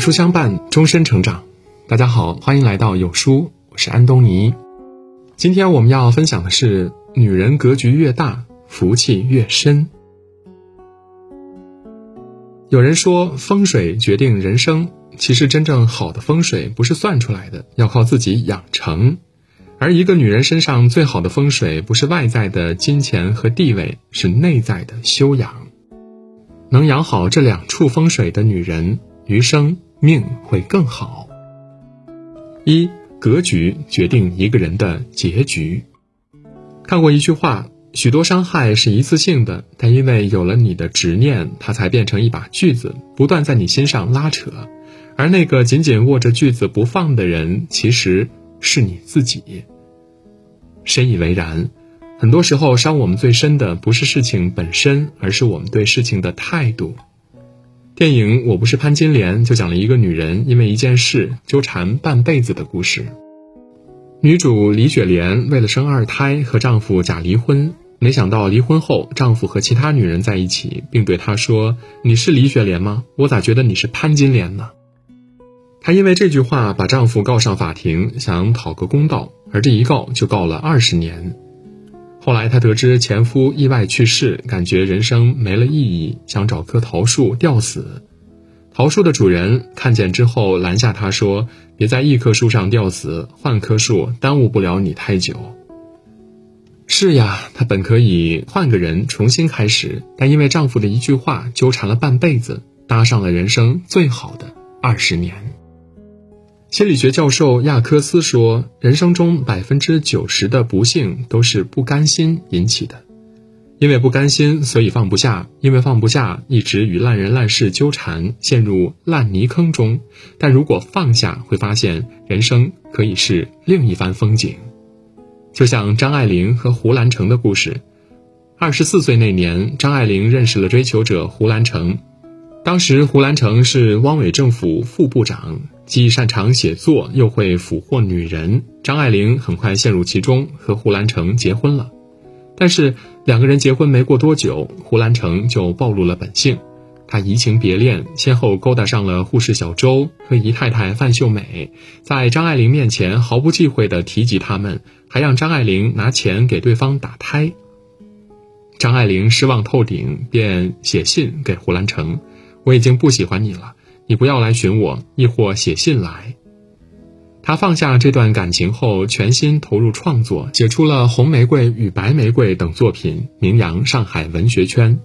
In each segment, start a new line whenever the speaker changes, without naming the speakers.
书相伴，终身成长。大家好，欢迎来到有书，我是安东尼。今天我们要分享的是：女人格局越大，福气越深。有人说风水决定人生，其实真正好的风水不是算出来的，要靠自己养成。而一个女人身上最好的风水，不是外在的金钱和地位，是内在的修养。能养好这两处风水的女人，余生命会更好。一格局决定一个人的结局。看过一句话：许多伤害是一次性的，但因为有了你的执念，它才变成一把锯子，不断在你心上拉扯。而那个紧紧握着锯子不放的人，其实是你自己。深以为然。很多时候，伤我们最深的不是事情本身，而是我们对事情的态度。电影《我不是潘金莲》就讲了一个女人因为一件事纠缠半辈子的故事。女主李雪莲为了生二胎和丈夫假离婚，没想到离婚后丈夫和其他女人在一起，并对她说：“你是李雪莲吗？我咋觉得你是潘金莲呢？”她因为这句话把丈夫告上法庭，想讨个公道，而这一告就告了二十年。后来，她得知前夫意外去世，感觉人生没了意义，想找棵桃树吊死。桃树的主人看见之后拦下她说：“别在一棵树上吊死，换棵树，耽误不了你太久。”是呀，她本可以换个人重新开始，但因为丈夫的一句话纠缠了半辈子，搭上了人生最好的二十年。心理学教授亚科斯说：“人生中百分之九十的不幸都是不甘心引起的，因为不甘心，所以放不下；因为放不下，一直与烂人烂事纠缠，陷入烂泥坑中。但如果放下，会发现人生可以是另一番风景。就像张爱玲和胡兰成的故事。二十四岁那年，张爱玲认识了追求者胡兰成。当时，胡兰成是汪伪政府副部长。”既擅长写作，又会俘获女人，张爱玲很快陷入其中，和胡兰成结婚了。但是两个人结婚没过多久，胡兰成就暴露了本性，他移情别恋，先后勾搭上了护士小周和姨太太范秀美，在张爱玲面前毫不忌讳地提及他们，还让张爱玲拿钱给对方打胎。张爱玲失望透顶，便写信给胡兰成：“我已经不喜欢你了。”你不要来寻我，亦或写信来。他放下这段感情后，全心投入创作，写出了《红玫瑰与白玫瑰》等作品，名扬上海文学圈。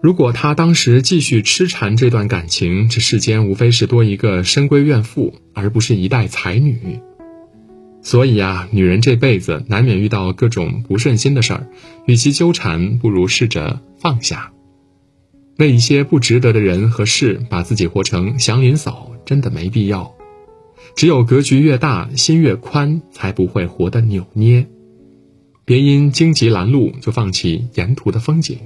如果他当时继续痴缠这段感情，这世间无非是多一个深闺怨妇，而不是一代才女。所以啊，女人这辈子难免遇到各种不顺心的事儿，与其纠缠，不如试着放下。为一些不值得的人和事，把自己活成祥林嫂，真的没必要。只有格局越大，心越宽，才不会活得扭捏。别因荆棘拦路就放弃沿途的风景，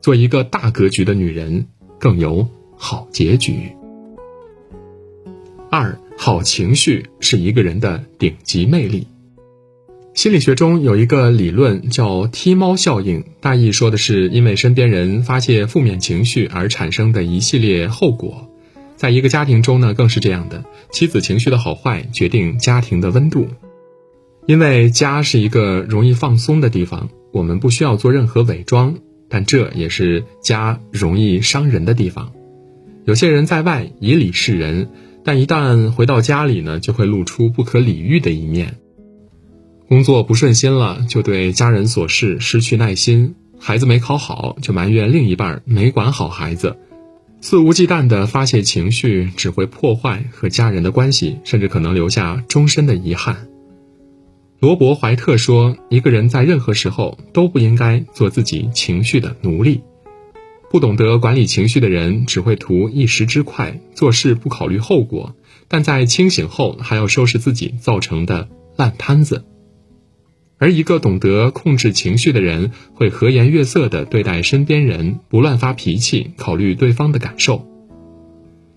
做一个大格局的女人，更有好结局。二，好情绪是一个人的顶级魅力。心理学中有一个理论叫“踢猫效应”，大意说的是因为身边人发泄负面情绪而产生的一系列后果。在一个家庭中呢，更是这样的：妻子情绪的好坏决定家庭的温度。因为家是一个容易放松的地方，我们不需要做任何伪装，但这也是家容易伤人的地方。有些人在外以理示人，但一旦回到家里呢，就会露出不可理喻的一面。工作不顺心了，就对家人琐事失去耐心；孩子没考好，就埋怨另一半没管好孩子。肆无忌惮的发泄情绪，只会破坏和家人的关系，甚至可能留下终身的遗憾。罗伯·怀特说：“一个人在任何时候都不应该做自己情绪的奴隶。不懂得管理情绪的人，只会图一时之快，做事不考虑后果，但在清醒后还要收拾自己造成的烂摊子。”而一个懂得控制情绪的人，会和颜悦色地对待身边人，不乱发脾气，考虑对方的感受。《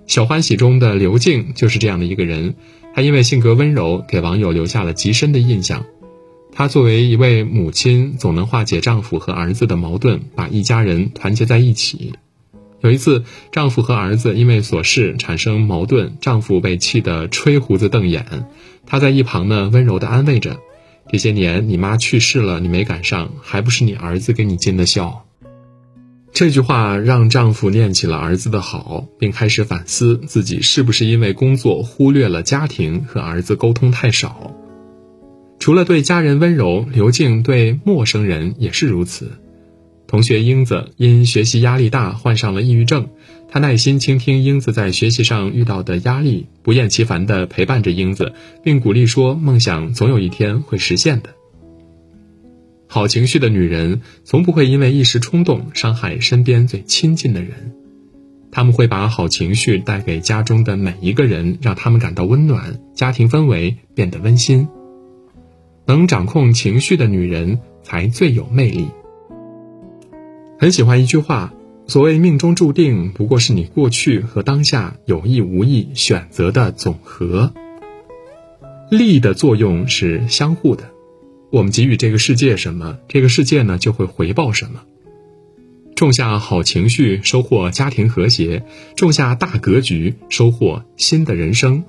小欢喜》中的刘静就是这样的一个人，她因为性格温柔，给网友留下了极深的印象。她作为一位母亲，总能化解丈夫和儿子的矛盾，把一家人团结在一起。有一次，丈夫和儿子因为琐事产生矛盾，丈夫被气得吹胡子瞪眼，她在一旁呢温柔地安慰着：“这些年你妈去世了，你没赶上，还不是你儿子给你尽的孝。”这句话让丈夫念起了儿子的好，并开始反思自己是不是因为工作忽略了家庭，和儿子沟通太少。除了对家人温柔，刘静对陌生人也是如此。同学英子因学习压力大患上了抑郁症，她耐心倾听英子在学习上遇到的压力，不厌其烦地陪伴着英子，并鼓励说：“梦想总有一天会实现的。”好情绪的女人从不会因为一时冲动伤害身边最亲近的人，他们会把好情绪带给家中的每一个人，让他们感到温暖，家庭氛围变得温馨。能掌控情绪的女人才最有魅力。很喜欢一句话：“所谓命中注定，不过是你过去和当下有意无意选择的总和。力的作用是相互的，我们给予这个世界什么，这个世界呢就会回报什么。种下好情绪，收获家庭和谐；种下大格局，收获新的人生。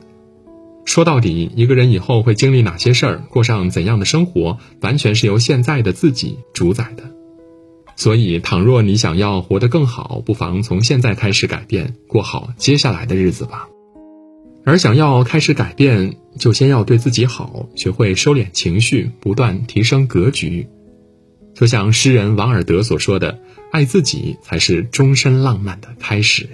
说到底，一个人以后会经历哪些事儿，过上怎样的生活，完全是由现在的自己主宰的。”所以，倘若你想要活得更好，不妨从现在开始改变，过好接下来的日子吧。而想要开始改变，就先要对自己好，学会收敛情绪，不断提升格局。就像诗人王尔德所说的：“爱自己才是终身浪漫的开始。”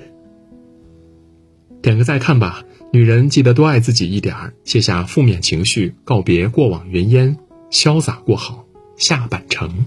点个再看吧，女人记得多爱自己一点儿，卸下负面情绪，告别过往云烟，潇洒过好下半程。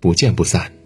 不见不散。